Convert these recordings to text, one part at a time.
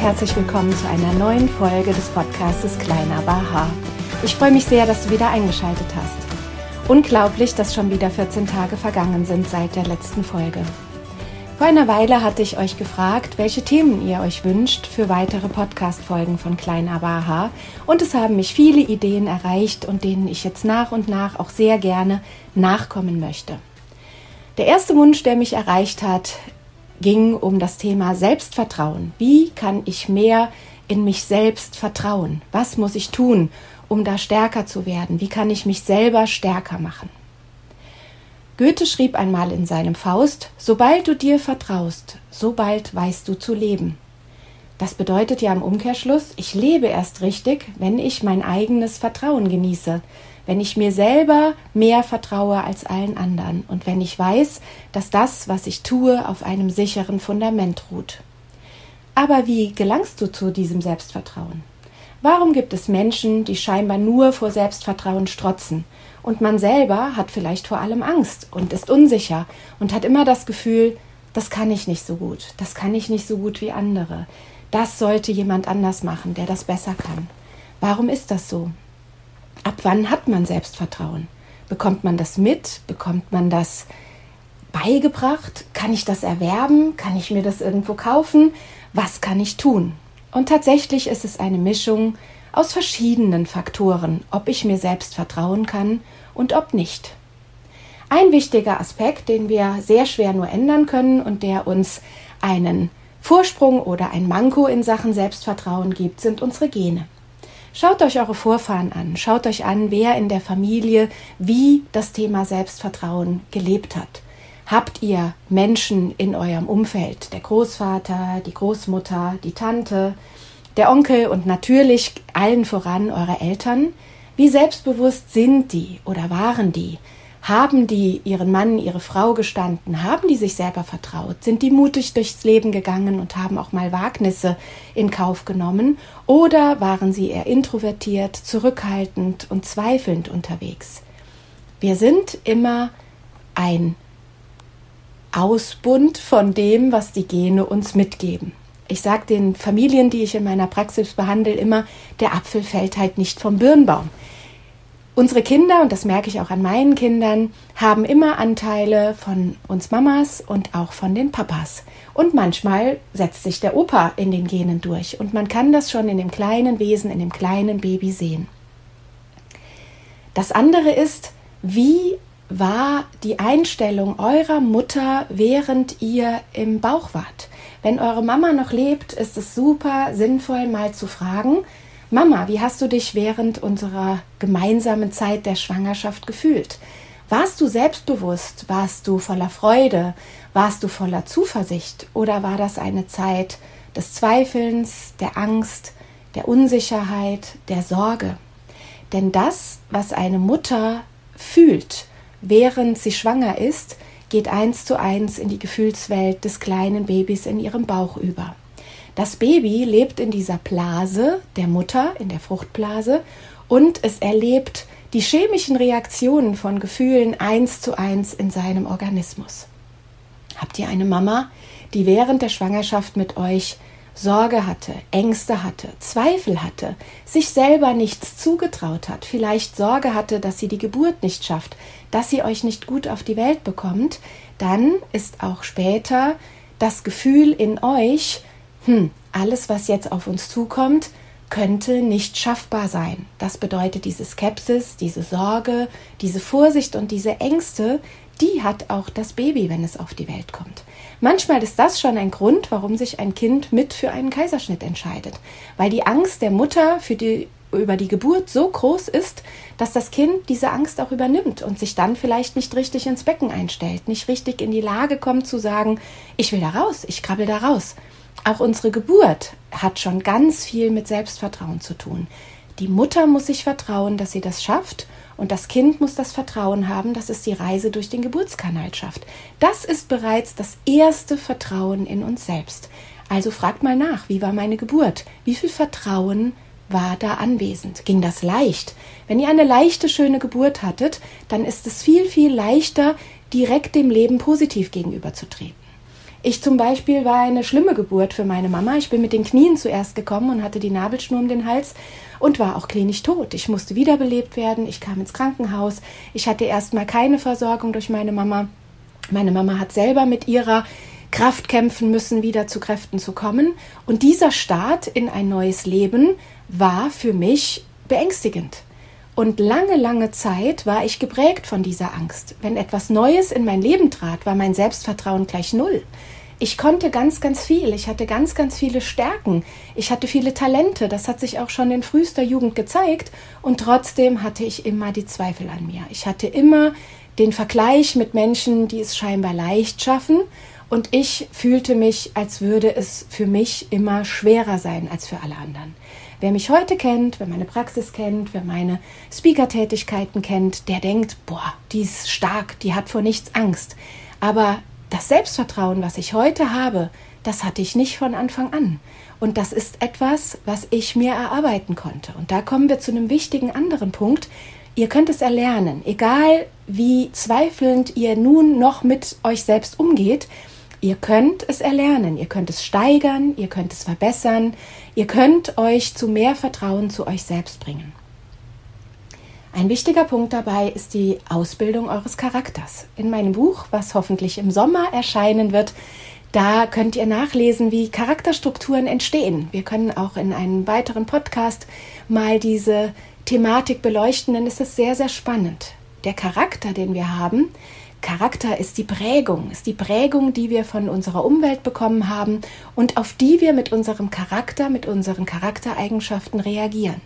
Herzlich willkommen zu einer neuen Folge des Podcastes Kleiner Baha. Ich freue mich sehr, dass du wieder eingeschaltet hast. Unglaublich, dass schon wieder 14 Tage vergangen sind seit der letzten Folge. Vor einer Weile hatte ich euch gefragt, welche Themen ihr euch wünscht für weitere Podcast-Folgen von Klein aber aha. Und es haben mich viele Ideen erreicht und denen ich jetzt nach und nach auch sehr gerne nachkommen möchte. Der erste Wunsch, der mich erreicht hat, ging um das Thema Selbstvertrauen. Wie kann ich mehr in mich selbst vertrauen? Was muss ich tun, um da stärker zu werden? Wie kann ich mich selber stärker machen? Goethe schrieb einmal in seinem Faust, sobald du dir vertraust, sobald weißt du zu leben. Das bedeutet ja im Umkehrschluss, ich lebe erst richtig, wenn ich mein eigenes Vertrauen genieße, wenn ich mir selber mehr vertraue als allen anderen und wenn ich weiß, dass das, was ich tue, auf einem sicheren Fundament ruht. Aber wie gelangst du zu diesem Selbstvertrauen? Warum gibt es Menschen, die scheinbar nur vor Selbstvertrauen strotzen? Und man selber hat vielleicht vor allem Angst und ist unsicher und hat immer das Gefühl, das kann ich nicht so gut, das kann ich nicht so gut wie andere. Das sollte jemand anders machen, der das besser kann. Warum ist das so? Ab wann hat man Selbstvertrauen? Bekommt man das mit? Bekommt man das beigebracht? Kann ich das erwerben? Kann ich mir das irgendwo kaufen? Was kann ich tun? Und tatsächlich ist es eine Mischung aus verschiedenen Faktoren, ob ich mir selbst vertrauen kann und ob nicht. Ein wichtiger Aspekt, den wir sehr schwer nur ändern können und der uns einen Vorsprung oder ein Manko in Sachen Selbstvertrauen gibt, sind unsere Gene. Schaut euch eure Vorfahren an, schaut euch an, wer in der Familie wie das Thema Selbstvertrauen gelebt hat. Habt ihr Menschen in eurem Umfeld, der Großvater, die Großmutter, die Tante, der Onkel und natürlich allen voran eure Eltern? Wie selbstbewusst sind die oder waren die? Haben die ihren Mann, ihre Frau gestanden? Haben die sich selber vertraut? Sind die mutig durchs Leben gegangen und haben auch mal Wagnisse in Kauf genommen? Oder waren sie eher introvertiert, zurückhaltend und zweifelnd unterwegs? Wir sind immer ein Ausbund von dem, was die Gene uns mitgeben. Ich sage den Familien, die ich in meiner Praxis behandle, immer, der Apfel fällt halt nicht vom Birnbaum. Unsere Kinder, und das merke ich auch an meinen Kindern, haben immer Anteile von uns Mamas und auch von den Papas. Und manchmal setzt sich der Opa in den Genen durch. Und man kann das schon in dem kleinen Wesen, in dem kleinen Baby sehen. Das andere ist, wie war die Einstellung eurer Mutter, während ihr im Bauch wart? Wenn eure Mama noch lebt, ist es super sinnvoll, mal zu fragen, Mama, wie hast du dich während unserer gemeinsamen Zeit der Schwangerschaft gefühlt? Warst du selbstbewusst? Warst du voller Freude? Warst du voller Zuversicht? Oder war das eine Zeit des Zweifelns, der Angst, der Unsicherheit, der Sorge? Denn das, was eine Mutter fühlt, während sie schwanger ist, geht eins zu eins in die Gefühlswelt des kleinen Babys in ihrem Bauch über. Das Baby lebt in dieser Blase der Mutter, in der Fruchtblase, und es erlebt die chemischen Reaktionen von Gefühlen eins zu eins in seinem Organismus. Habt ihr eine Mama, die während der Schwangerschaft mit euch Sorge hatte, Ängste hatte, Zweifel hatte, sich selber nichts zugetraut hat, vielleicht Sorge hatte, dass sie die Geburt nicht schafft, dass sie euch nicht gut auf die Welt bekommt, dann ist auch später das Gefühl in euch, hm, alles, was jetzt auf uns zukommt, könnte nicht schaffbar sein. Das bedeutet, diese Skepsis, diese Sorge, diese Vorsicht und diese Ängste, die hat auch das Baby, wenn es auf die Welt kommt. Manchmal ist das schon ein Grund, warum sich ein Kind mit für einen Kaiserschnitt entscheidet, weil die Angst der Mutter für die über die Geburt so groß ist, dass das Kind diese Angst auch übernimmt und sich dann vielleicht nicht richtig ins Becken einstellt, nicht richtig in die Lage kommt zu sagen, ich will da raus, ich krabbel da raus. Auch unsere Geburt hat schon ganz viel mit Selbstvertrauen zu tun. Die Mutter muss sich vertrauen, dass sie das schafft und das Kind muss das Vertrauen haben, dass es die Reise durch den Geburtskanal schafft. Das ist bereits das erste Vertrauen in uns selbst. Also fragt mal nach, wie war meine Geburt? Wie viel Vertrauen war da anwesend? Ging das leicht? Wenn ihr eine leichte, schöne Geburt hattet, dann ist es viel, viel leichter, direkt dem Leben positiv gegenüberzutreten. Ich zum Beispiel war eine schlimme Geburt für meine Mama. Ich bin mit den Knien zuerst gekommen und hatte die Nabelschnur um den Hals und war auch klinisch tot. Ich musste wiederbelebt werden. Ich kam ins Krankenhaus. Ich hatte erstmal keine Versorgung durch meine Mama. Meine Mama hat selber mit ihrer Kraft kämpfen müssen, wieder zu Kräften zu kommen. Und dieser Start in ein neues Leben war für mich beängstigend. Und lange, lange Zeit war ich geprägt von dieser Angst. Wenn etwas Neues in mein Leben trat, war mein Selbstvertrauen gleich null. Ich konnte ganz, ganz viel. Ich hatte ganz, ganz viele Stärken. Ich hatte viele Talente. Das hat sich auch schon in frühester Jugend gezeigt. Und trotzdem hatte ich immer die Zweifel an mir. Ich hatte immer den Vergleich mit Menschen, die es scheinbar leicht schaffen und ich fühlte mich, als würde es für mich immer schwerer sein als für alle anderen. Wer mich heute kennt, wer meine Praxis kennt, wer meine Speaker-Tätigkeiten kennt, der denkt, boah, die ist stark, die hat vor nichts Angst. Aber das Selbstvertrauen, was ich heute habe, das hatte ich nicht von Anfang an. Und das ist etwas, was ich mir erarbeiten konnte. Und da kommen wir zu einem wichtigen anderen Punkt. Ihr könnt es erlernen, egal wie zweifelnd ihr nun noch mit euch selbst umgeht. Ihr könnt es erlernen, ihr könnt es steigern, ihr könnt es verbessern, ihr könnt euch zu mehr Vertrauen zu euch selbst bringen. Ein wichtiger Punkt dabei ist die Ausbildung eures Charakters. In meinem Buch, was hoffentlich im Sommer erscheinen wird, da könnt ihr nachlesen, wie Charakterstrukturen entstehen. Wir können auch in einem weiteren Podcast mal diese Thematik beleuchten, denn es ist sehr, sehr spannend. Der Charakter, den wir haben, Charakter ist die Prägung, ist die Prägung, die wir von unserer Umwelt bekommen haben und auf die wir mit unserem Charakter, mit unseren Charaktereigenschaften reagieren.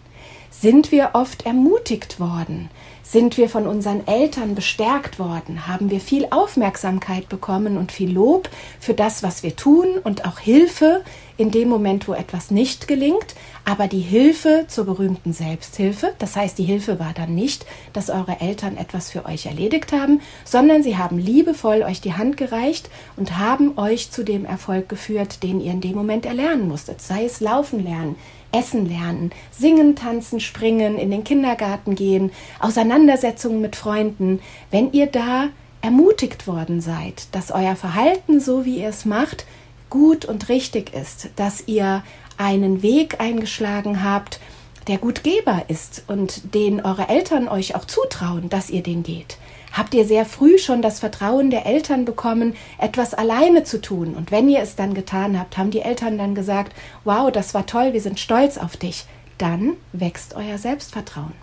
Sind wir oft ermutigt worden? Sind wir von unseren Eltern bestärkt worden? Haben wir viel Aufmerksamkeit bekommen und viel Lob für das, was wir tun und auch Hilfe in dem Moment, wo etwas nicht gelingt? Aber die Hilfe zur berühmten Selbsthilfe, das heißt, die Hilfe war dann nicht, dass eure Eltern etwas für euch erledigt haben, sondern sie haben liebevoll euch die Hand gereicht und haben euch zu dem Erfolg geführt, den ihr in dem Moment erlernen musstet. Sei es laufen lernen, Essen lernen, singen, tanzen, springen, in den Kindergarten gehen, Auseinandersetzungen mit Freunden, wenn ihr da ermutigt worden seid, dass euer Verhalten, so wie ihr es macht, gut und richtig ist, dass ihr einen Weg eingeschlagen habt, der gut gehbar ist und den eure Eltern euch auch zutrauen, dass ihr den geht habt ihr sehr früh schon das Vertrauen der Eltern bekommen, etwas alleine zu tun. Und wenn ihr es dann getan habt, haben die Eltern dann gesagt, wow, das war toll, wir sind stolz auf dich. Dann wächst euer Selbstvertrauen.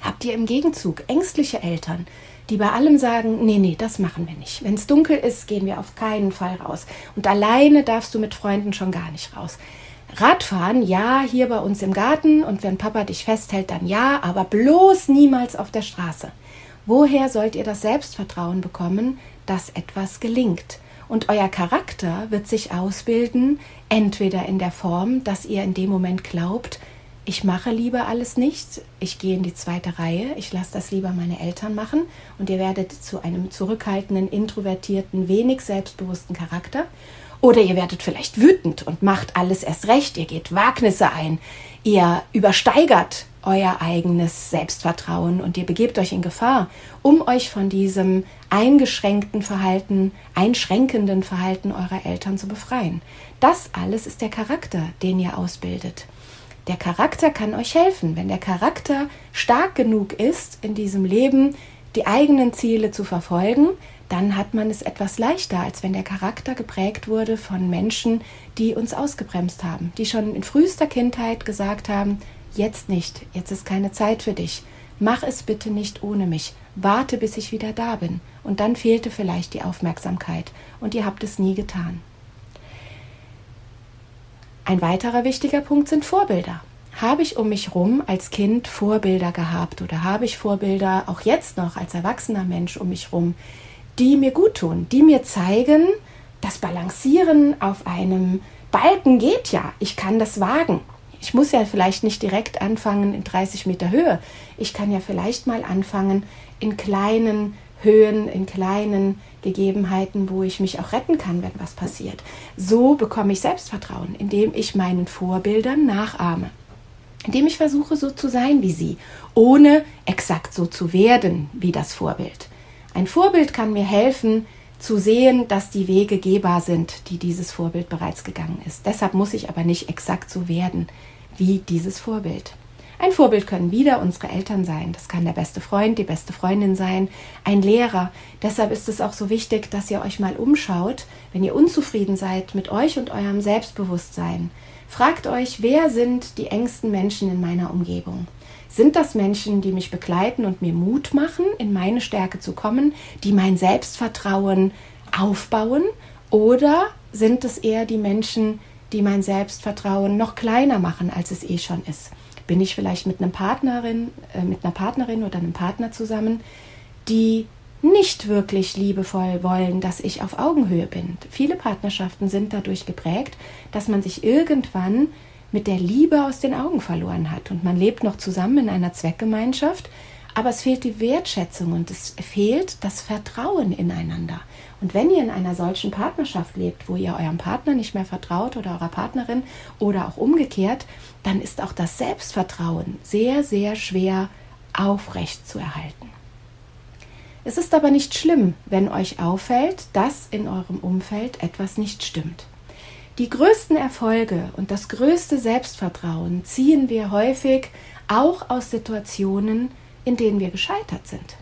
Habt ihr im Gegenzug ängstliche Eltern, die bei allem sagen, nee, nee, das machen wir nicht. Wenn es dunkel ist, gehen wir auf keinen Fall raus. Und alleine darfst du mit Freunden schon gar nicht raus. Radfahren, ja, hier bei uns im Garten und wenn Papa dich festhält, dann ja, aber bloß niemals auf der Straße. Woher sollt ihr das Selbstvertrauen bekommen, dass etwas gelingt? Und euer Charakter wird sich ausbilden, entweder in der Form, dass ihr in dem Moment glaubt, ich mache lieber alles nicht, ich gehe in die zweite Reihe, ich lasse das lieber meine Eltern machen und ihr werdet zu einem zurückhaltenden, introvertierten, wenig selbstbewussten Charakter. Oder ihr werdet vielleicht wütend und macht alles erst recht, ihr geht Wagnisse ein, ihr übersteigert euer eigenes Selbstvertrauen und ihr begebt euch in Gefahr, um euch von diesem eingeschränkten Verhalten, einschränkenden Verhalten eurer Eltern zu befreien. Das alles ist der Charakter, den ihr ausbildet. Der Charakter kann euch helfen. Wenn der Charakter stark genug ist, in diesem Leben die eigenen Ziele zu verfolgen, dann hat man es etwas leichter, als wenn der Charakter geprägt wurde von Menschen, die uns ausgebremst haben, die schon in frühester Kindheit gesagt haben, Jetzt nicht, jetzt ist keine Zeit für dich. Mach es bitte nicht ohne mich. Warte, bis ich wieder da bin. Und dann fehlte vielleicht die Aufmerksamkeit und ihr habt es nie getan. Ein weiterer wichtiger Punkt sind Vorbilder. habe ich um mich rum als Kind Vorbilder gehabt oder habe ich Vorbilder auch jetzt noch als erwachsener Mensch um mich rum, die mir gut tun, die mir zeigen, das Balancieren auf einem Balken geht ja. Ich kann das wagen. Ich muss ja vielleicht nicht direkt anfangen in 30 Meter Höhe. Ich kann ja vielleicht mal anfangen in kleinen Höhen, in kleinen Gegebenheiten, wo ich mich auch retten kann, wenn was passiert. So bekomme ich Selbstvertrauen, indem ich meinen Vorbildern nachahme. Indem ich versuche, so zu sein wie sie, ohne exakt so zu werden wie das Vorbild. Ein Vorbild kann mir helfen, zu sehen, dass die Wege gehbar sind, die dieses Vorbild bereits gegangen ist. Deshalb muss ich aber nicht exakt so werden wie dieses Vorbild. Ein Vorbild können wieder unsere Eltern sein. Das kann der beste Freund, die beste Freundin sein, ein Lehrer. Deshalb ist es auch so wichtig, dass ihr euch mal umschaut, wenn ihr unzufrieden seid mit euch und eurem Selbstbewusstsein. Fragt euch, wer sind die engsten Menschen in meiner Umgebung? Sind das Menschen, die mich begleiten und mir Mut machen, in meine Stärke zu kommen, die mein Selbstvertrauen aufbauen? Oder sind es eher die Menschen, die mein Selbstvertrauen noch kleiner machen, als es eh schon ist? Bin ich vielleicht mit, einem Partnerin, äh, mit einer Partnerin oder einem Partner zusammen, die nicht wirklich liebevoll wollen, dass ich auf Augenhöhe bin. Viele Partnerschaften sind dadurch geprägt, dass man sich irgendwann mit der Liebe aus den Augen verloren hat. Und man lebt noch zusammen in einer Zweckgemeinschaft, aber es fehlt die Wertschätzung und es fehlt das Vertrauen ineinander. Und wenn ihr in einer solchen Partnerschaft lebt, wo ihr eurem Partner nicht mehr vertraut oder eurer Partnerin oder auch umgekehrt, dann ist auch das Selbstvertrauen sehr, sehr schwer aufrecht zu erhalten. Es ist aber nicht schlimm, wenn euch auffällt, dass in eurem Umfeld etwas nicht stimmt. Die größten Erfolge und das größte Selbstvertrauen ziehen wir häufig auch aus Situationen, in denen wir gescheitert sind.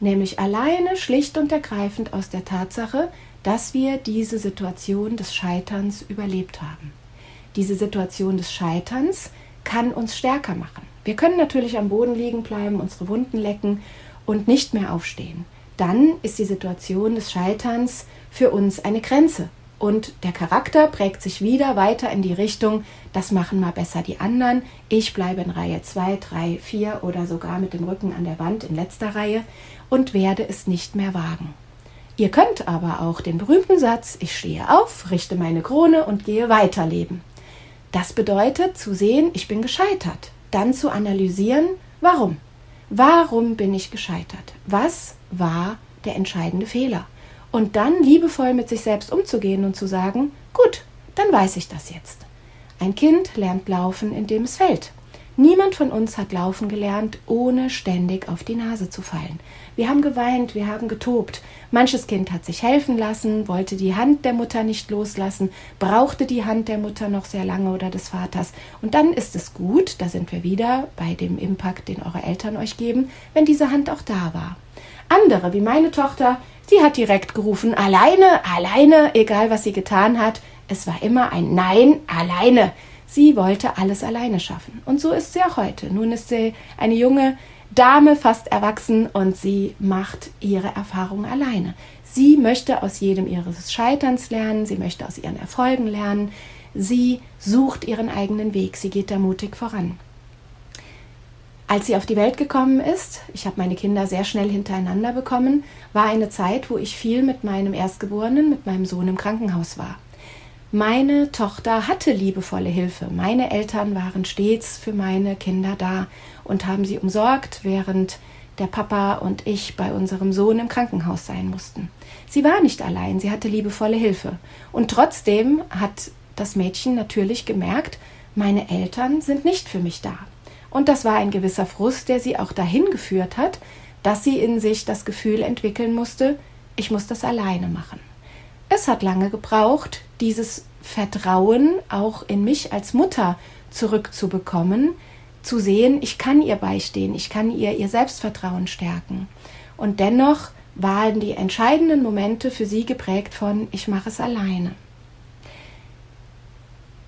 Nämlich alleine schlicht und ergreifend aus der Tatsache, dass wir diese Situation des Scheiterns überlebt haben. Diese Situation des Scheiterns kann uns stärker machen. Wir können natürlich am Boden liegen bleiben, unsere Wunden lecken und nicht mehr aufstehen. Dann ist die Situation des Scheiterns für uns eine Grenze, und der Charakter prägt sich wieder weiter in die Richtung, das machen mal besser die anderen. Ich bleibe in Reihe 2, 3, 4 oder sogar mit dem Rücken an der Wand in letzter Reihe und werde es nicht mehr wagen. Ihr könnt aber auch den berühmten Satz, ich stehe auf, richte meine Krone und gehe weiterleben. Das bedeutet zu sehen, ich bin gescheitert. Dann zu analysieren, warum? Warum bin ich gescheitert? Was war der entscheidende Fehler? Und dann liebevoll mit sich selbst umzugehen und zu sagen, gut, dann weiß ich das jetzt. Ein Kind lernt laufen, indem es fällt. Niemand von uns hat laufen gelernt, ohne ständig auf die Nase zu fallen. Wir haben geweint, wir haben getobt. Manches Kind hat sich helfen lassen, wollte die Hand der Mutter nicht loslassen, brauchte die Hand der Mutter noch sehr lange oder des Vaters. Und dann ist es gut, da sind wir wieder bei dem Impact, den eure Eltern euch geben, wenn diese Hand auch da war. Andere, wie meine Tochter, Sie hat direkt gerufen, alleine, alleine, egal was sie getan hat. Es war immer ein Nein, alleine. Sie wollte alles alleine schaffen. Und so ist sie auch heute. Nun ist sie eine junge Dame, fast erwachsen, und sie macht ihre Erfahrungen alleine. Sie möchte aus jedem ihres Scheiterns lernen, sie möchte aus ihren Erfolgen lernen, sie sucht ihren eigenen Weg, sie geht da mutig voran. Als sie auf die Welt gekommen ist, ich habe meine Kinder sehr schnell hintereinander bekommen, war eine Zeit, wo ich viel mit meinem Erstgeborenen, mit meinem Sohn im Krankenhaus war. Meine Tochter hatte liebevolle Hilfe. Meine Eltern waren stets für meine Kinder da und haben sie umsorgt, während der Papa und ich bei unserem Sohn im Krankenhaus sein mussten. Sie war nicht allein, sie hatte liebevolle Hilfe. Und trotzdem hat das Mädchen natürlich gemerkt, meine Eltern sind nicht für mich da. Und das war ein gewisser Frust, der sie auch dahin geführt hat, dass sie in sich das Gefühl entwickeln musste, ich muss das alleine machen. Es hat lange gebraucht, dieses Vertrauen auch in mich als Mutter zurückzubekommen, zu sehen, ich kann ihr beistehen, ich kann ihr ihr Selbstvertrauen stärken. Und dennoch waren die entscheidenden Momente für sie geprägt von, ich mache es alleine.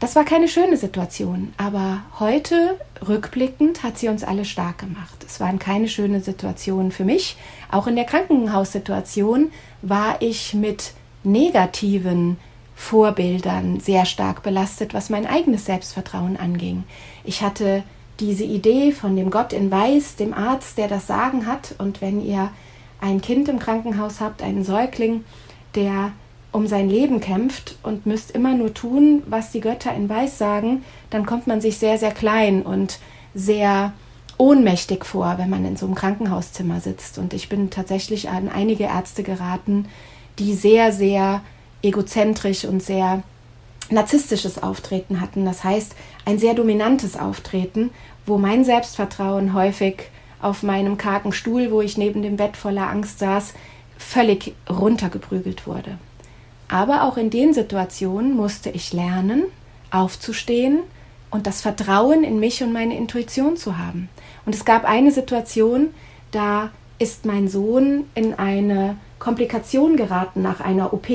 Das war keine schöne Situation, aber heute, rückblickend, hat sie uns alle stark gemacht. Es waren keine schöne Situationen für mich. Auch in der Krankenhaussituation war ich mit negativen Vorbildern sehr stark belastet, was mein eigenes Selbstvertrauen anging. Ich hatte diese Idee von dem Gott in Weiß, dem Arzt, der das Sagen hat. Und wenn ihr ein Kind im Krankenhaus habt, einen Säugling, der um sein Leben kämpft und müsst immer nur tun, was die Götter in Weiß sagen, dann kommt man sich sehr, sehr klein und sehr ohnmächtig vor, wenn man in so einem Krankenhauszimmer sitzt. Und ich bin tatsächlich an einige Ärzte geraten, die sehr, sehr egozentrisch und sehr narzisstisches Auftreten hatten. Das heißt, ein sehr dominantes Auftreten, wo mein Selbstvertrauen häufig auf meinem kargen Stuhl, wo ich neben dem Bett voller Angst saß, völlig runtergeprügelt wurde. Aber auch in den Situationen musste ich lernen, aufzustehen und das Vertrauen in mich und meine Intuition zu haben. Und es gab eine Situation, da ist mein Sohn in eine Komplikation geraten nach einer OP.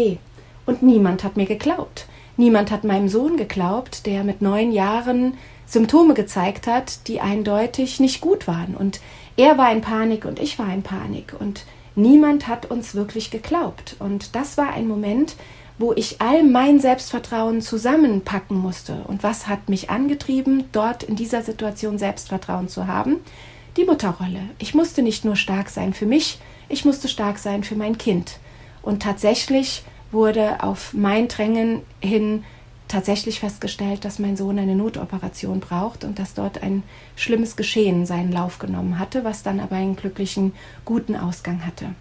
Und niemand hat mir geglaubt. Niemand hat meinem Sohn geglaubt, der mit neun Jahren Symptome gezeigt hat, die eindeutig nicht gut waren. Und er war in Panik und ich war in Panik. Und niemand hat uns wirklich geglaubt. Und das war ein Moment, wo ich all mein Selbstvertrauen zusammenpacken musste. Und was hat mich angetrieben, dort in dieser Situation Selbstvertrauen zu haben? Die Mutterrolle. Ich musste nicht nur stark sein für mich, ich musste stark sein für mein Kind. Und tatsächlich wurde auf mein Drängen hin tatsächlich festgestellt, dass mein Sohn eine Notoperation braucht und dass dort ein schlimmes Geschehen seinen Lauf genommen hatte, was dann aber einen glücklichen, guten Ausgang hatte.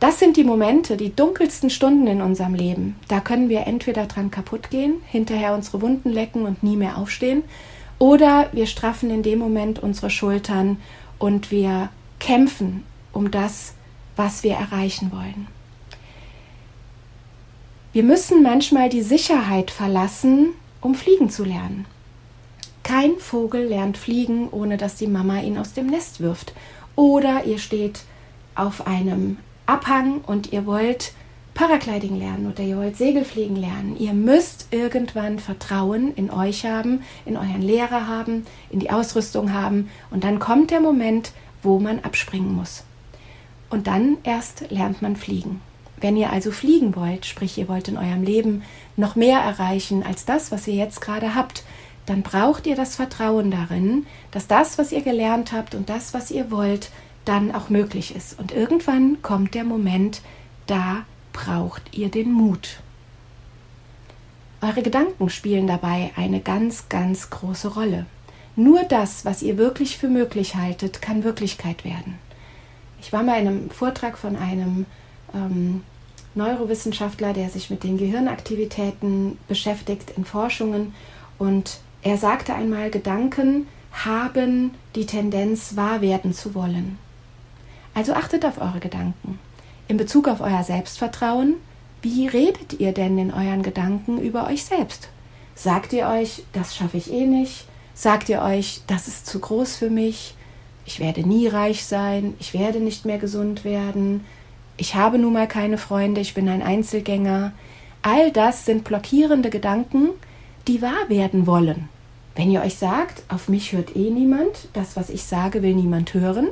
Das sind die Momente, die dunkelsten Stunden in unserem Leben. Da können wir entweder dran kaputt gehen, hinterher unsere Wunden lecken und nie mehr aufstehen, oder wir straffen in dem Moment unsere Schultern und wir kämpfen um das, was wir erreichen wollen. Wir müssen manchmal die Sicherheit verlassen, um fliegen zu lernen. Kein Vogel lernt fliegen, ohne dass die Mama ihn aus dem Nest wirft. Oder ihr steht auf einem Abhang und ihr wollt Paragliding lernen oder ihr wollt Segelfliegen lernen. Ihr müsst irgendwann Vertrauen in euch haben, in euren Lehrer haben, in die Ausrüstung haben und dann kommt der Moment, wo man abspringen muss. Und dann erst lernt man fliegen. Wenn ihr also fliegen wollt, sprich ihr wollt in eurem Leben noch mehr erreichen als das, was ihr jetzt gerade habt, dann braucht ihr das Vertrauen darin, dass das, was ihr gelernt habt und das, was ihr wollt, dann auch möglich ist. Und irgendwann kommt der Moment, da braucht ihr den Mut. Eure Gedanken spielen dabei eine ganz, ganz große Rolle. Nur das, was ihr wirklich für möglich haltet, kann Wirklichkeit werden. Ich war bei einem Vortrag von einem ähm, Neurowissenschaftler, der sich mit den Gehirnaktivitäten beschäftigt in Forschungen. Und er sagte einmal, Gedanken haben die Tendenz, wahr werden zu wollen. Also achtet auf eure Gedanken. In Bezug auf euer Selbstvertrauen, wie redet ihr denn in euren Gedanken über euch selbst? Sagt ihr euch, das schaffe ich eh nicht? Sagt ihr euch, das ist zu groß für mich? Ich werde nie reich sein, ich werde nicht mehr gesund werden, ich habe nun mal keine Freunde, ich bin ein Einzelgänger. All das sind blockierende Gedanken, die wahr werden wollen. Wenn ihr euch sagt, auf mich hört eh niemand, das, was ich sage, will niemand hören,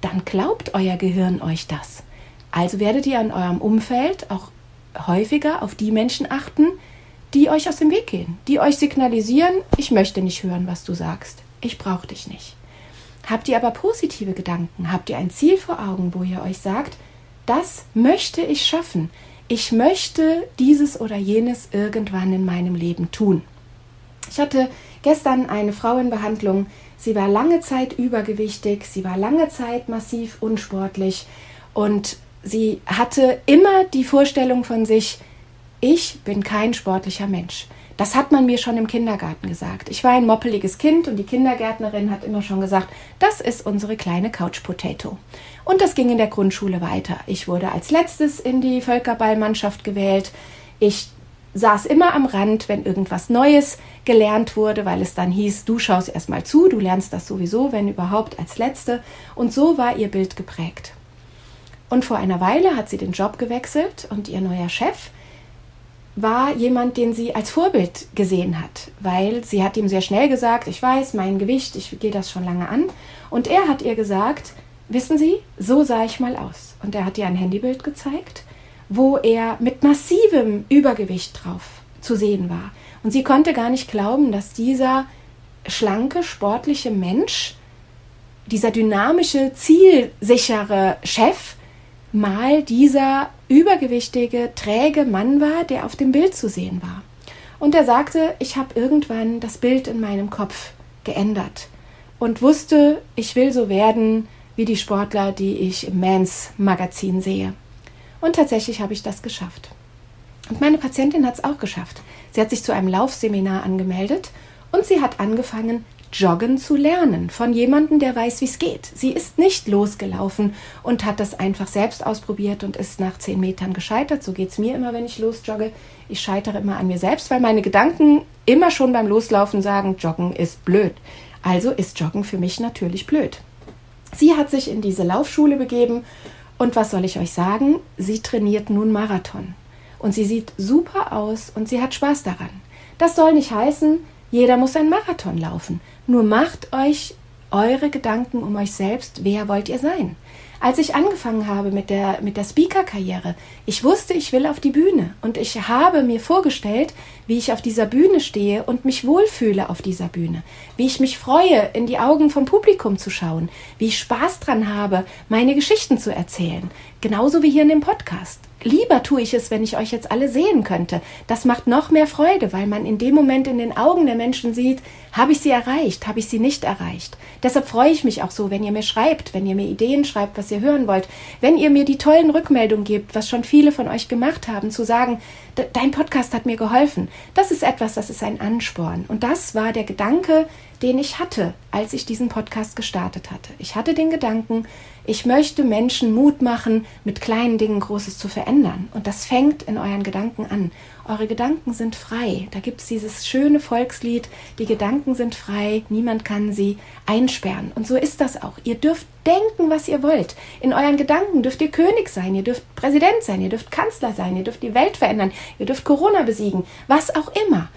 dann glaubt euer Gehirn euch das. Also werdet ihr in eurem Umfeld auch häufiger auf die Menschen achten, die euch aus dem Weg gehen, die euch signalisieren, ich möchte nicht hören, was du sagst, ich brauche dich nicht. Habt ihr aber positive Gedanken, habt ihr ein Ziel vor Augen, wo ihr euch sagt, das möchte ich schaffen. Ich möchte dieses oder jenes irgendwann in meinem Leben tun. Ich hatte gestern eine Frau in Behandlung. Sie war lange Zeit übergewichtig, sie war lange Zeit massiv unsportlich und sie hatte immer die Vorstellung von sich, ich bin kein sportlicher Mensch. Das hat man mir schon im Kindergarten gesagt. Ich war ein moppeliges Kind und die Kindergärtnerin hat immer schon gesagt, das ist unsere kleine Couch Potato. Und das ging in der Grundschule weiter. Ich wurde als letztes in die Völkerballmannschaft gewählt. Ich saß immer am Rand, wenn irgendwas Neues gelernt wurde, weil es dann hieß, du schaust erstmal zu, du lernst das sowieso, wenn überhaupt als Letzte. Und so war ihr Bild geprägt. Und vor einer Weile hat sie den Job gewechselt und ihr neuer Chef war jemand, den sie als Vorbild gesehen hat, weil sie hat ihm sehr schnell gesagt, ich weiß, mein Gewicht, ich gehe das schon lange an. Und er hat ihr gesagt, wissen Sie, so sah ich mal aus. Und er hat ihr ein Handybild gezeigt, wo er mit massivem Übergewicht drauf zu sehen war. Und sie konnte gar nicht glauben, dass dieser schlanke, sportliche Mensch, dieser dynamische, zielsichere Chef, mal dieser übergewichtige, träge Mann war, der auf dem Bild zu sehen war. Und er sagte, ich habe irgendwann das Bild in meinem Kopf geändert und wusste, ich will so werden wie die Sportler, die ich im Mans Magazin sehe. Und tatsächlich habe ich das geschafft. Und meine Patientin hat es auch geschafft. Sie hat sich zu einem Laufseminar angemeldet und sie hat angefangen, Joggen zu lernen von jemandem, der weiß, wie es geht. Sie ist nicht losgelaufen und hat das einfach selbst ausprobiert und ist nach zehn Metern gescheitert. So geht es mir immer, wenn ich losjogge. Ich scheitere immer an mir selbst, weil meine Gedanken immer schon beim Loslaufen sagen, Joggen ist blöd. Also ist Joggen für mich natürlich blöd. Sie hat sich in diese Laufschule begeben und was soll ich euch sagen? Sie trainiert nun Marathon. Und sie sieht super aus und sie hat Spaß daran. Das soll nicht heißen, jeder muss einen Marathon laufen. Nur macht euch eure Gedanken um euch selbst, wer wollt ihr sein? Als ich angefangen habe mit der, mit der Speaker-Karriere, ich wusste, ich will auf die Bühne. Und ich habe mir vorgestellt, wie ich auf dieser Bühne stehe und mich wohlfühle auf dieser Bühne, wie ich mich freue, in die Augen vom Publikum zu schauen, wie ich Spaß dran habe, meine Geschichten zu erzählen, genauso wie hier in dem Podcast. Lieber tue ich es, wenn ich euch jetzt alle sehen könnte. Das macht noch mehr Freude, weil man in dem Moment in den Augen der Menschen sieht, habe ich sie erreicht, habe ich sie nicht erreicht. Deshalb freue ich mich auch so, wenn ihr mir schreibt, wenn ihr mir Ideen schreibt, was ihr hören wollt, wenn ihr mir die tollen Rückmeldungen gebt, was schon viele von euch gemacht haben, zu sagen, dein Podcast hat mir geholfen. Das ist etwas, das ist ein Ansporn. Und das war der Gedanke, den ich hatte, als ich diesen Podcast gestartet hatte. Ich hatte den Gedanken, ich möchte Menschen Mut machen, mit kleinen Dingen Großes zu verändern. Und das fängt in euren Gedanken an. Eure Gedanken sind frei. Da gibt es dieses schöne Volkslied, die Gedanken sind frei, niemand kann sie einsperren. Und so ist das auch. Ihr dürft denken, was ihr wollt. In euren Gedanken dürft ihr König sein, ihr dürft Präsident sein, ihr dürft Kanzler sein, ihr dürft die Welt verändern, ihr dürft Corona besiegen, was auch immer.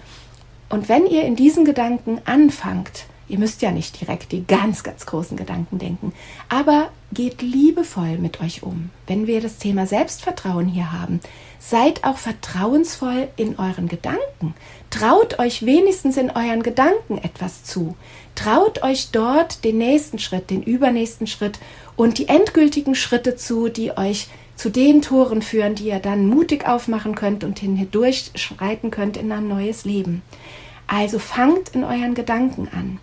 Und wenn ihr in diesen Gedanken anfangt, Ihr müsst ja nicht direkt die ganz, ganz großen Gedanken denken, aber geht liebevoll mit euch um. Wenn wir das Thema Selbstvertrauen hier haben, seid auch vertrauensvoll in euren Gedanken. Traut euch wenigstens in euren Gedanken etwas zu. Traut euch dort den nächsten Schritt, den übernächsten Schritt und die endgültigen Schritte zu, die euch zu den Toren führen, die ihr dann mutig aufmachen könnt und hindurch schreiten könnt in ein neues Leben. Also fangt in euren Gedanken an.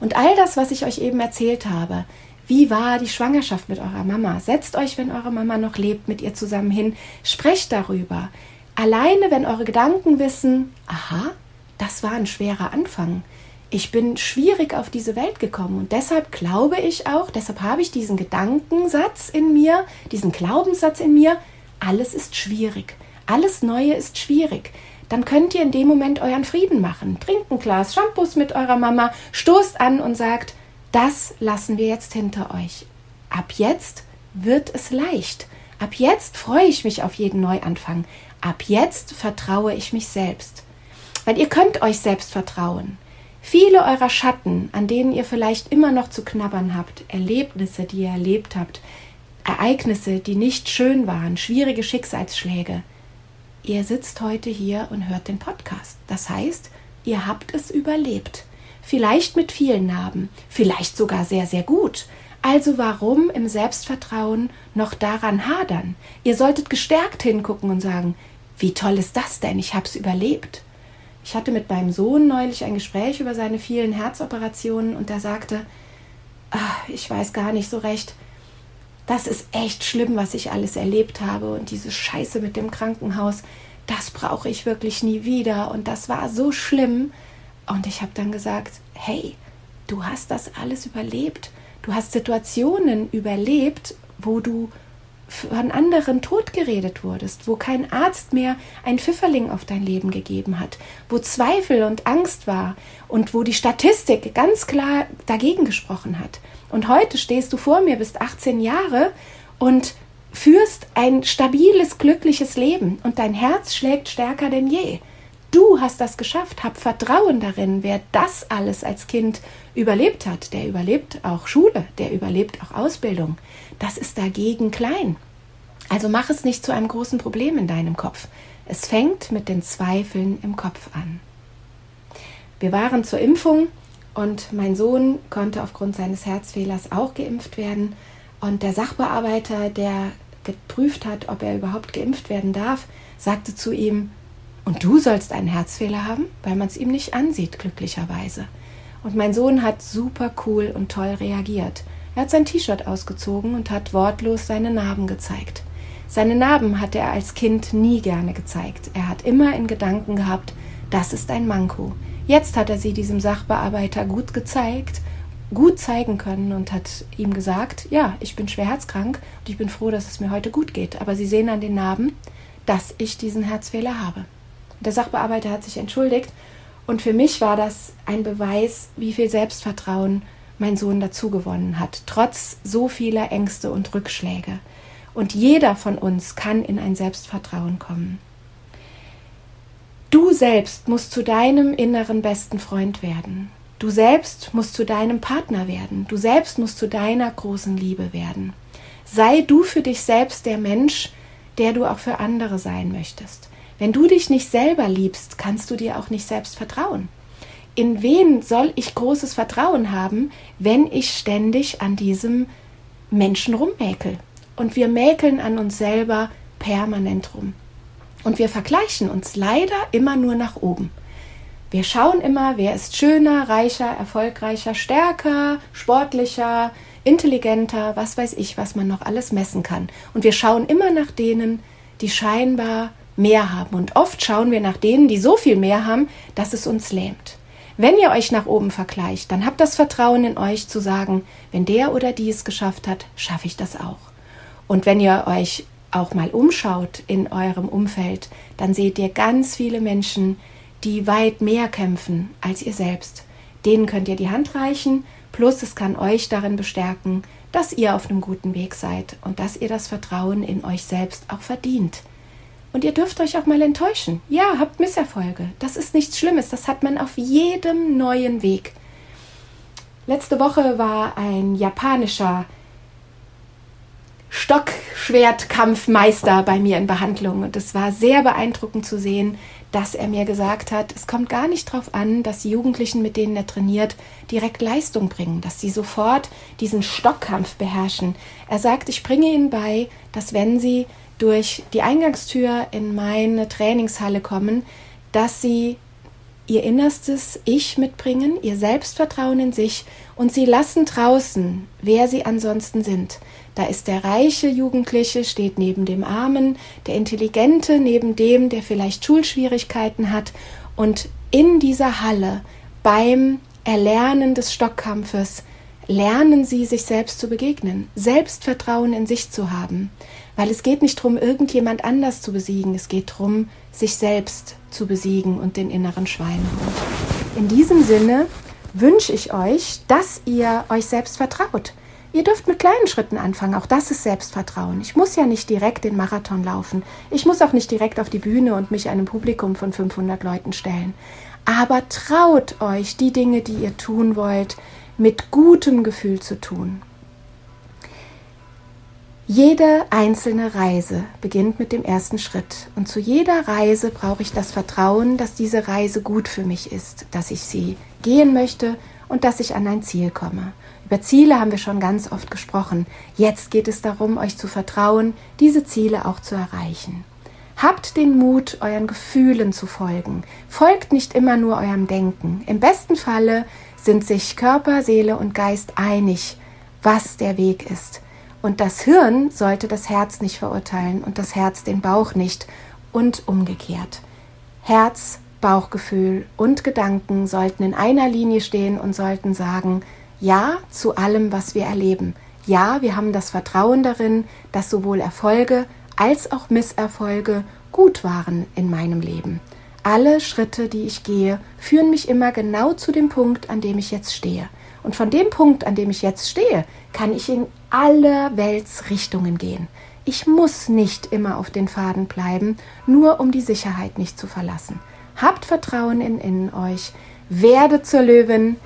Und all das, was ich euch eben erzählt habe, wie war die Schwangerschaft mit eurer Mama? Setzt euch, wenn eure Mama noch lebt, mit ihr zusammen hin, sprecht darüber. Alleine, wenn eure Gedanken wissen, aha, das war ein schwerer Anfang. Ich bin schwierig auf diese Welt gekommen und deshalb glaube ich auch, deshalb habe ich diesen Gedankensatz in mir, diesen Glaubenssatz in mir, alles ist schwierig. Alles Neue ist schwierig dann könnt ihr in dem Moment euren Frieden machen. Trinkt ein Glas Shampoos mit eurer Mama, stoßt an und sagt, das lassen wir jetzt hinter euch. Ab jetzt wird es leicht. Ab jetzt freue ich mich auf jeden Neuanfang. Ab jetzt vertraue ich mich selbst. Weil ihr könnt euch selbst vertrauen. Viele eurer Schatten, an denen ihr vielleicht immer noch zu knabbern habt, Erlebnisse, die ihr erlebt habt, Ereignisse, die nicht schön waren, schwierige Schicksalsschläge, ihr sitzt heute hier und hört den Podcast. Das heißt, ihr habt es überlebt. Vielleicht mit vielen Narben, vielleicht sogar sehr, sehr gut. Also warum im Selbstvertrauen noch daran hadern? Ihr solltet gestärkt hingucken und sagen, wie toll ist das denn? Ich hab's überlebt. Ich hatte mit meinem Sohn neulich ein Gespräch über seine vielen Herzoperationen und er sagte, ach, ich weiß gar nicht so recht, das ist echt schlimm, was ich alles erlebt habe und diese Scheiße mit dem Krankenhaus, das brauche ich wirklich nie wieder und das war so schlimm. Und ich habe dann gesagt, hey, du hast das alles überlebt. Du hast Situationen überlebt, wo du von anderen totgeredet wurdest, wo kein Arzt mehr ein Pfifferling auf dein Leben gegeben hat, wo Zweifel und Angst war und wo die Statistik ganz klar dagegen gesprochen hat. Und heute stehst du vor mir, bist 18 Jahre und führst ein stabiles, glückliches Leben und dein Herz schlägt stärker denn je. Du hast das geschafft, hab Vertrauen darin. Wer das alles als Kind überlebt hat, der überlebt auch Schule, der überlebt auch Ausbildung. Das ist dagegen klein. Also mach es nicht zu einem großen Problem in deinem Kopf. Es fängt mit den Zweifeln im Kopf an. Wir waren zur Impfung und mein Sohn konnte aufgrund seines Herzfehlers auch geimpft werden. Und der Sachbearbeiter, der geprüft hat, ob er überhaupt geimpft werden darf, sagte zu ihm, und du sollst einen Herzfehler haben, weil man es ihm nicht ansieht, glücklicherweise. Und mein Sohn hat super cool und toll reagiert. Er hat sein T-Shirt ausgezogen und hat wortlos seine Narben gezeigt. Seine Narben hatte er als Kind nie gerne gezeigt. Er hat immer in Gedanken gehabt, das ist ein Manko. Jetzt hat er sie diesem Sachbearbeiter gut gezeigt, gut zeigen können und hat ihm gesagt, ja, ich bin schwer herzkrank und ich bin froh, dass es mir heute gut geht. Aber Sie sehen an den Narben, dass ich diesen Herzfehler habe. Der Sachbearbeiter hat sich entschuldigt und für mich war das ein Beweis, wie viel Selbstvertrauen mein Sohn dazu gewonnen hat, trotz so vieler Ängste und Rückschläge. Und jeder von uns kann in ein Selbstvertrauen kommen. Du selbst musst zu deinem inneren besten Freund werden. Du selbst musst zu deinem Partner werden. Du selbst musst zu deiner großen Liebe werden. Sei du für dich selbst der Mensch, der du auch für andere sein möchtest. Wenn du dich nicht selber liebst, kannst du dir auch nicht selbst vertrauen. In wen soll ich großes Vertrauen haben, wenn ich ständig an diesem Menschen rummäkel? und wir mäkeln an uns selber permanent rum. Und wir vergleichen uns leider immer nur nach oben. Wir schauen immer, wer ist schöner, reicher, erfolgreicher, stärker, sportlicher, intelligenter, was weiß ich, was man noch alles messen kann. Und wir schauen immer nach denen, die scheinbar mehr haben. Und oft schauen wir nach denen, die so viel mehr haben, dass es uns lähmt. Wenn ihr euch nach oben vergleicht, dann habt das Vertrauen in euch zu sagen, wenn der oder die es geschafft hat, schaffe ich das auch. Und wenn ihr euch auch mal umschaut in eurem Umfeld, dann seht ihr ganz viele Menschen, die weit mehr kämpfen als ihr selbst. Denen könnt ihr die Hand reichen, plus es kann euch darin bestärken, dass ihr auf einem guten Weg seid und dass ihr das Vertrauen in euch selbst auch verdient. Und ihr dürft euch auch mal enttäuschen. Ja, habt Misserfolge. Das ist nichts Schlimmes. Das hat man auf jedem neuen Weg. Letzte Woche war ein japanischer Stockschwertkampfmeister bei mir in Behandlung. Und es war sehr beeindruckend zu sehen, dass er mir gesagt hat, es kommt gar nicht darauf an, dass die Jugendlichen, mit denen er trainiert, direkt Leistung bringen, dass sie sofort diesen Stockkampf beherrschen. Er sagt, ich bringe ihnen bei, dass wenn sie durch die Eingangstür in meine Trainingshalle kommen, dass sie ihr innerstes Ich mitbringen, ihr Selbstvertrauen in sich und sie lassen draußen, wer sie ansonsten sind. Da ist der reiche Jugendliche, steht neben dem Armen, der Intelligente neben dem, der vielleicht Schulschwierigkeiten hat. Und in dieser Halle beim Erlernen des Stockkampfes lernen sie, sich selbst zu begegnen, Selbstvertrauen in sich zu haben. Weil es geht nicht darum, irgendjemand anders zu besiegen, es geht darum, sich selbst zu besiegen und den inneren Schweinehund. In diesem Sinne wünsche ich euch, dass ihr euch selbst vertraut, Ihr dürft mit kleinen Schritten anfangen. Auch das ist Selbstvertrauen. Ich muss ja nicht direkt den Marathon laufen. Ich muss auch nicht direkt auf die Bühne und mich einem Publikum von 500 Leuten stellen. Aber traut euch, die Dinge, die ihr tun wollt, mit gutem Gefühl zu tun. Jede einzelne Reise beginnt mit dem ersten Schritt. Und zu jeder Reise brauche ich das Vertrauen, dass diese Reise gut für mich ist, dass ich sie gehen möchte und dass ich an ein Ziel komme. Über Ziele haben wir schon ganz oft gesprochen. Jetzt geht es darum, euch zu vertrauen, diese Ziele auch zu erreichen. Habt den Mut, euren Gefühlen zu folgen. Folgt nicht immer nur eurem Denken. Im besten Falle sind sich Körper, Seele und Geist einig, was der Weg ist. Und das Hirn sollte das Herz nicht verurteilen und das Herz den Bauch nicht und umgekehrt. Herz, Bauchgefühl und Gedanken sollten in einer Linie stehen und sollten sagen, ja zu allem, was wir erleben. Ja, wir haben das Vertrauen darin, dass sowohl Erfolge als auch Misserfolge gut waren in meinem Leben. Alle Schritte, die ich gehe, führen mich immer genau zu dem Punkt, an dem ich jetzt stehe. Und von dem Punkt, an dem ich jetzt stehe, kann ich in alle Weltsrichtungen gehen. Ich muss nicht immer auf den Faden bleiben, nur um die Sicherheit nicht zu verlassen. Habt Vertrauen in, in euch, werde zur Löwin,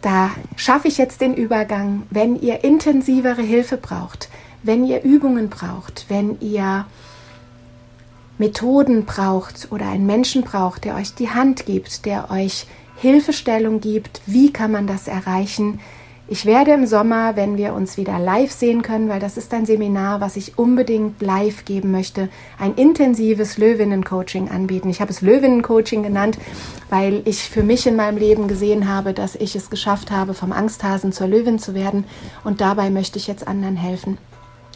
da schaffe ich jetzt den Übergang, wenn ihr intensivere Hilfe braucht, wenn ihr Übungen braucht, wenn ihr Methoden braucht oder einen Menschen braucht, der euch die Hand gibt, der euch Hilfestellung gibt, wie kann man das erreichen, ich werde im Sommer, wenn wir uns wieder live sehen können, weil das ist ein Seminar, was ich unbedingt live geben möchte, ein intensives Löwinnen-Coaching anbieten. Ich habe es Löwinnen-Coaching genannt, weil ich für mich in meinem Leben gesehen habe, dass ich es geschafft habe, vom Angsthasen zur Löwin zu werden. Und dabei möchte ich jetzt anderen helfen.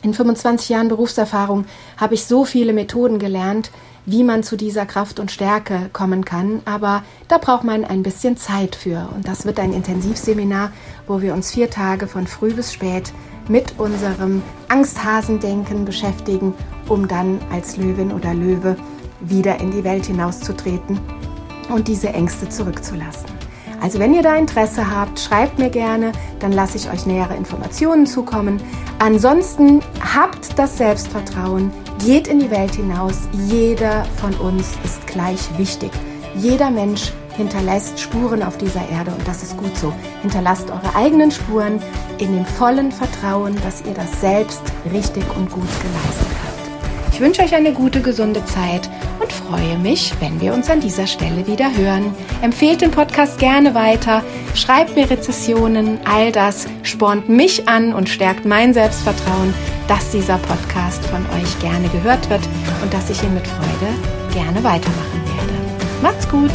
In 25 Jahren Berufserfahrung habe ich so viele Methoden gelernt, wie man zu dieser Kraft und Stärke kommen kann. Aber da braucht man ein bisschen Zeit für. Und das wird ein Intensivseminar, wo wir uns vier Tage von früh bis spät mit unserem Angsthasendenken beschäftigen, um dann als Löwin oder Löwe wieder in die Welt hinauszutreten und diese Ängste zurückzulassen. Also wenn ihr da Interesse habt, schreibt mir gerne, dann lasse ich euch nähere Informationen zukommen. Ansonsten habt das Selbstvertrauen, geht in die Welt hinaus. Jeder von uns ist gleich wichtig. Jeder Mensch hinterlässt Spuren auf dieser Erde und das ist gut so. Hinterlasst eure eigenen Spuren in dem vollen Vertrauen, dass ihr das selbst richtig und gut geleistet habt. Ich wünsche euch eine gute, gesunde Zeit freue mich, wenn wir uns an dieser Stelle wieder hören. Empfehlt den Podcast gerne weiter, schreibt mir Rezessionen, all das spornt mich an und stärkt mein Selbstvertrauen, dass dieser Podcast von euch gerne gehört wird und dass ich ihn mit Freude gerne weitermachen werde. Macht's gut!